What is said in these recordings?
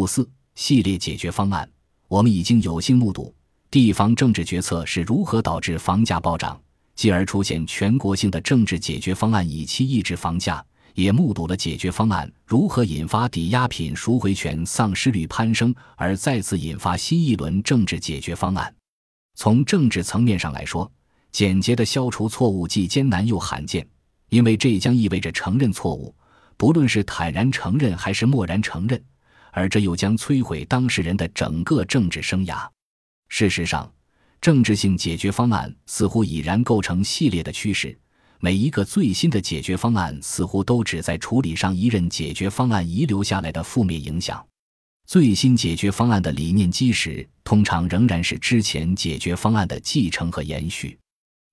五四系列解决方案，我们已经有幸目睹地方政治决策是如何导致房价暴涨，继而出现全国性的政治解决方案以期抑制房价，也目睹了解决方案如何引发抵押品赎回权丧失率攀升，而再次引发新一轮政治解决方案。从政治层面上来说，简洁的消除错误既艰难又罕见，因为这将意味着承认错误，不论是坦然承认还是漠然承认，而这又将摧毁当事人的整个政治生涯。事实上，政治性解决方案似乎已然构成系列的趋势，每一个最新的解决方案似乎都旨在处理上一任解决方案遗留下来的负面影响。最新解决方案的理念基石通常仍然是之前解决方案的继承和延续。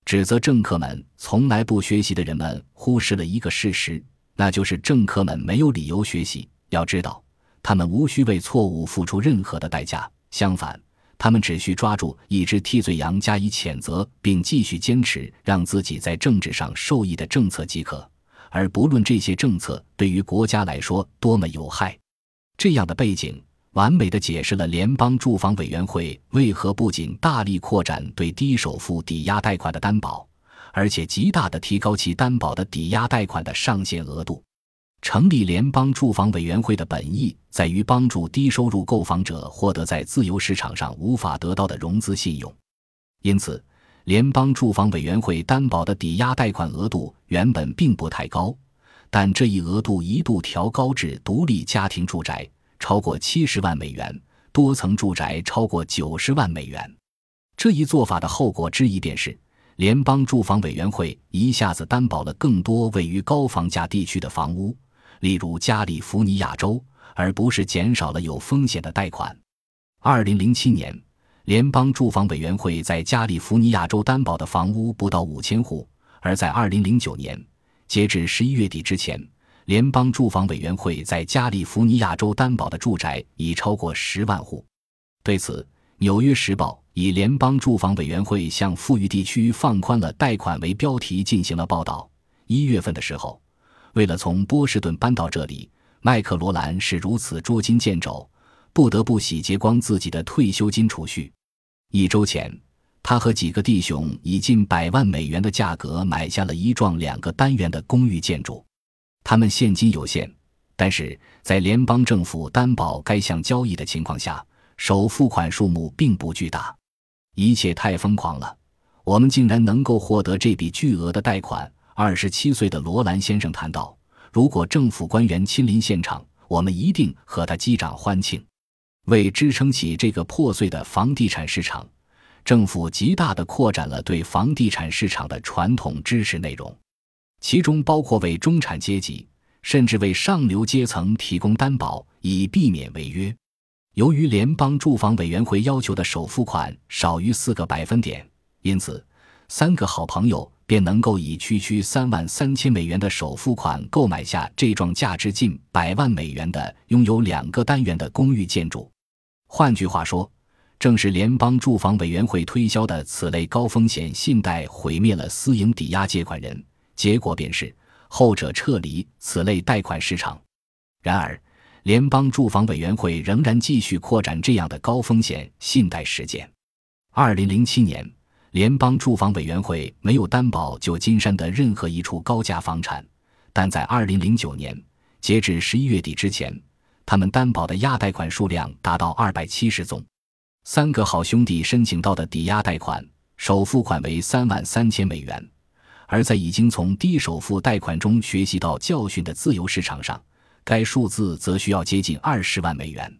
指责政客们从来不学习的人们忽视了一个事实，那就是政客们没有理由学习。要知道，他们无需为错误付出任何的代价，相反，他们只需抓住一只替罪羊加以谴责，并继续坚持让自己在政治上受益的政策即可，而不论这些政策对于国家来说多么有害。这样的背景。完美的解释了联邦住房委员会为何不仅大力扩展对低首付抵押贷款的担保，而且极大的提高其担保的抵押贷款的上限额度。成立联邦住房委员会的本意在于帮助低收入购房者获得在自由市场上无法得到的融资信用。因此，联邦住房委员会担保的抵押贷款额度原本并不太高，但这一额度一度调高至独立家庭住宅。超过七十万美元，多层住宅超过九十万美元。这一做法的后果之一便是，联邦住房委员会一下子担保了更多位于高房价地区的房屋，例如加利福尼亚州，而不是减少了有风险的贷款。二零零七年，联邦住房委员会在加利福尼亚州担保的房屋不到五千户，而在二零零九年，截至十一月底之前。联邦住房委员会在加利福尼亚州担保的住宅已超过十万户。对此，《纽约时报》以“联邦住房委员会向富裕地区放宽了贷款”为标题进行了报道。一月份的时候，为了从波士顿搬到这里，麦克罗兰是如此捉襟见肘，不得不洗劫光自己的退休金储蓄。一周前，他和几个弟兄以近百万美元的价格买下了一幢两个单元的公寓建筑。他们现金有限，但是在联邦政府担保该项交易的情况下，首付款数目并不巨大。一切太疯狂了，我们竟然能够获得这笔巨额的贷款。二十七岁的罗兰先生谈到：“如果政府官员亲临现场，我们一定和他击掌欢庆。”为支撑起这个破碎的房地产市场，政府极大地扩展了对房地产市场的传统支持内容。其中包括为中产阶级，甚至为上流阶层提供担保，以避免违约。由于联邦住房委员会要求的首付款少于四个百分点，因此三个好朋友便能够以区区三万三千美元的首付款购买下这幢价值近百万美元的、拥有两个单元的公寓建筑。换句话说，正是联邦住房委员会推销的此类高风险信贷毁灭了私营抵押借款人。结果便是后者撤离此类贷款市场。然而，联邦住房委员会仍然继续扩展这样的高风险信贷实践。二零零七年，联邦住房委员会没有担保旧金山的任何一处高价房产，但在二零零九年，截至十一月底之前，他们担保的押贷款数量达到二百七十宗。三个好兄弟申请到的抵押贷款首付款为三万三千美元。而在已经从低首付贷款中学习到教训的自由市场上，该数字则需要接近二十万美元。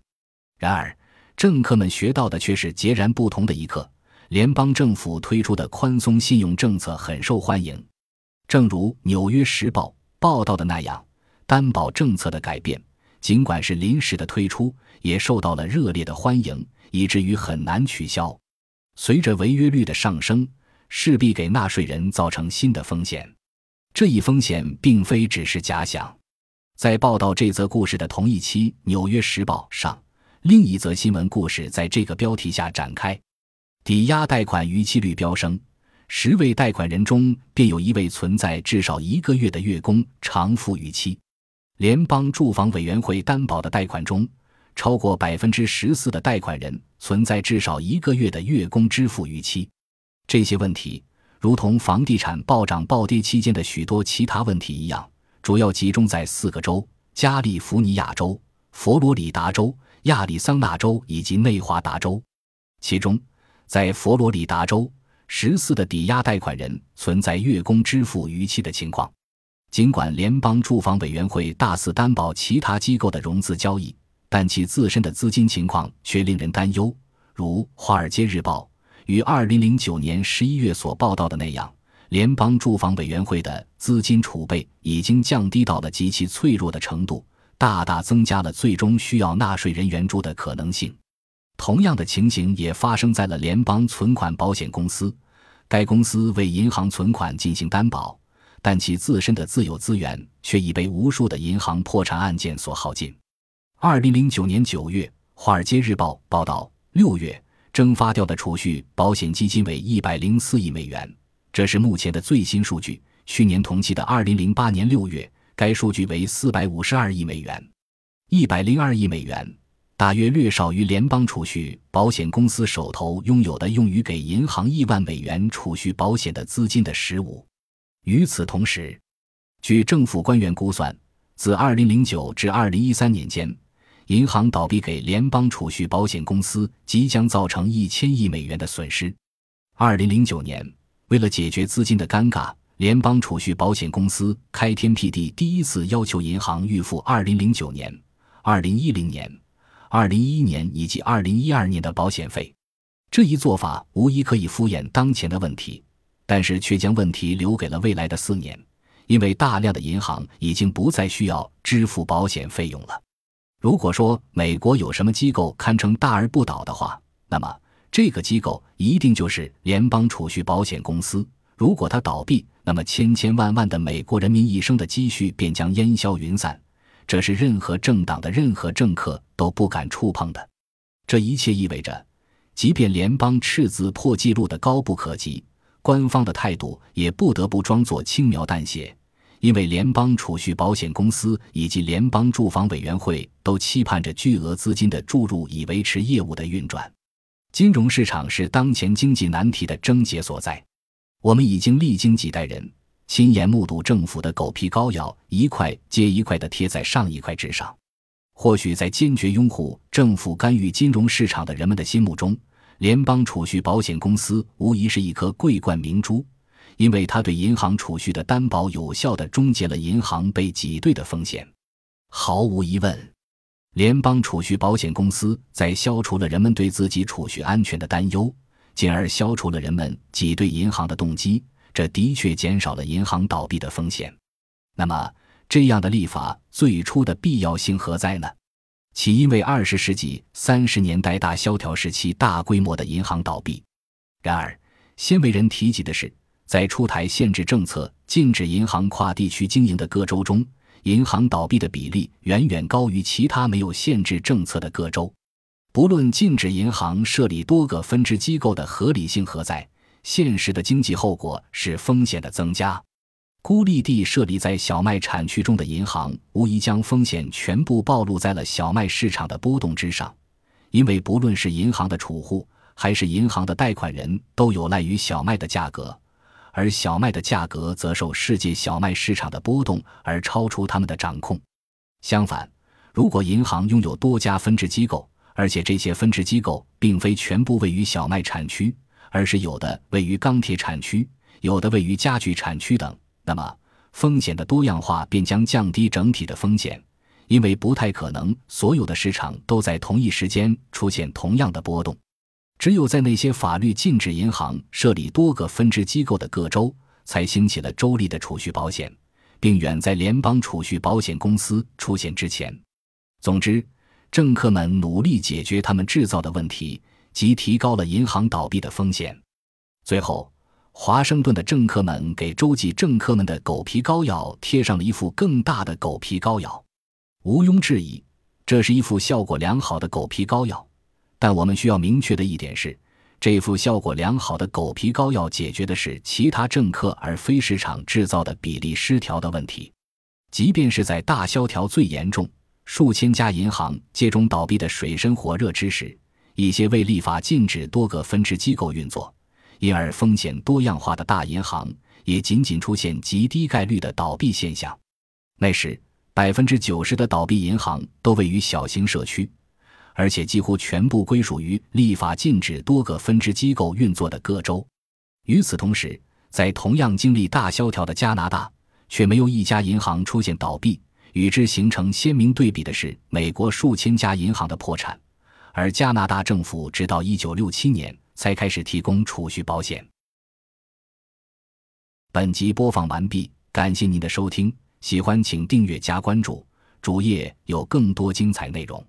然而，政客们学到的却是截然不同的一课：联邦政府推出的宽松信用政策很受欢迎。正如《纽约时报》报道的那样，担保政策的改变，尽管是临时的推出，也受到了热烈的欢迎，以至于很难取消。随着违约率的上升。势必给纳税人造成新的风险，这一风险并非只是假想。在报道这则故事的同一期《纽约时报》上，另一则新闻故事在这个标题下展开：抵押贷款逾期率飙升，十位贷款人中便有一位存在至少一个月的月供偿付逾期。联邦住房委员会担保的贷款中，超过百分之十四的贷款人存在至少一个月的月供支付逾期。这些问题，如同房地产暴涨暴跌期间的许多其他问题一样，主要集中在四个州：加利福尼亚州、佛罗里达州、亚利桑那州以及内华达州。其中，在佛罗里达州，十四的抵押贷款人存在月供支付逾期的情况。尽管联邦住房委员会大肆担保其他机构的融资交易，但其自身的资金情况却令人担忧。如《华尔街日报》于二零零九年十一月所报道的那样，联邦住房委员会的资金储备已经降低到了极其脆弱的程度，大大增加了最终需要纳税人援助的可能性。同样的情形也发生在了联邦存款保险公司，该公司为银行存款进行担保。但其自身的自有资源却已被无数的银行破产案件所耗尽。二零零九年九月，《华尔街日报》报道，六月蒸发掉的储蓄保险基金为一百零四亿美元，这是目前的最新数据。去年同期的二零零八年六月，该数据为四百五十二亿美元。一百零二亿美元，大约略少于联邦储蓄保险公司手头拥有的用于给银行亿万美元储蓄保险的资金的十五。与此同时，据政府官员估算，自2009至2013年间，银行倒闭给联邦储蓄保险公司即将造成一千亿美元的损失。2009年，为了解决资金的尴尬，联邦储蓄保险公司开天辟地，第一次要求银行预付2009年、2010年、2011年以及2012年的保险费。这一做法无疑可以敷衍当前的问题。但是却将问题留给了未来的四年，因为大量的银行已经不再需要支付保险费用了。如果说美国有什么机构堪称大而不倒的话，那么这个机构一定就是联邦储蓄保险公司。如果它倒闭，那么千千万万的美国人民一生的积蓄便将烟消云散，这是任何政党的任何政客都不敢触碰的。这一切意味着，即便联邦赤字破纪录的高不可及。官方的态度也不得不装作轻描淡写，因为联邦储蓄保险公司以及联邦住房委员会都期盼着巨额资金的注入以维持业务的运转。金融市场是当前经济难题的症结所在。我们已经历经几代人，亲眼目睹政府的狗皮膏药一块接一块地贴在上一块之上。或许在坚决拥护政府干预金融市场的人们的心目中。联邦储蓄保险公司无疑是一颗桂冠明珠，因为它对银行储蓄的担保有效地终结了银行被挤兑的风险。毫无疑问，联邦储蓄保险公司在消除了人们对自己储蓄安全的担忧，进而消除了人们挤兑银行的动机。这的确减少了银行倒闭的风险。那么，这样的立法最初的必要性何在呢？起因为二十世纪三十年代大萧条时期大规模的银行倒闭。然而，鲜为人提及的是，在出台限制政策、禁止银行跨地区经营的各州中，银行倒闭的比例远远高于其他没有限制政策的各州。不论禁止银行设立多个分支机构的合理性何在，现实的经济后果是风险的增加。孤立地设立在小麦产区中的银行，无疑将风险全部暴露在了小麦市场的波动之上，因为不论是银行的储户还是银行的贷款人，都有赖于小麦的价格，而小麦的价格则受世界小麦市场的波动而超出他们的掌控。相反，如果银行拥有多家分支机构，而且这些分支机构并非全部位于小麦产区，而是有的位于钢铁产区，有的位于家具产区等。那么，风险的多样化便将降低整体的风险，因为不太可能所有的市场都在同一时间出现同样的波动。只有在那些法律禁止银行设立多个分支机构的各州，才兴起了州立的储蓄保险，并远在联邦储蓄保险公司出现之前。总之，政客们努力解决他们制造的问题，即提高了银行倒闭的风险。最后。华盛顿的政客们给州际政客们的狗皮膏药贴上了一副更大的狗皮膏药，毋庸置疑，这是一副效果良好的狗皮膏药。但我们需要明确的一点是，这副效果良好的狗皮膏药解决的是其他政客而非市场制造的比例失调的问题。即便是在大萧条最严重、数千家银行接踵倒闭的水深火热之时，一些未立法禁止多个分支机构运作，因而风险多样化的大银行也仅仅出现极低概率的倒闭现象。那时，百分之九十的倒闭银行都位于小型社区，而且几乎全部归属于立法禁止多个分支机构运作的各州。与此同时，在同样经历大萧条的加拿大，却没有一家银行出现倒闭。与之形成鲜明对比的是，美国数千家银行的破产。而加拿大政府直到一九六七年才开始提供储蓄保险。本集播放完毕，感谢您的收听，喜欢请订阅加关注，主页有更多精彩内容。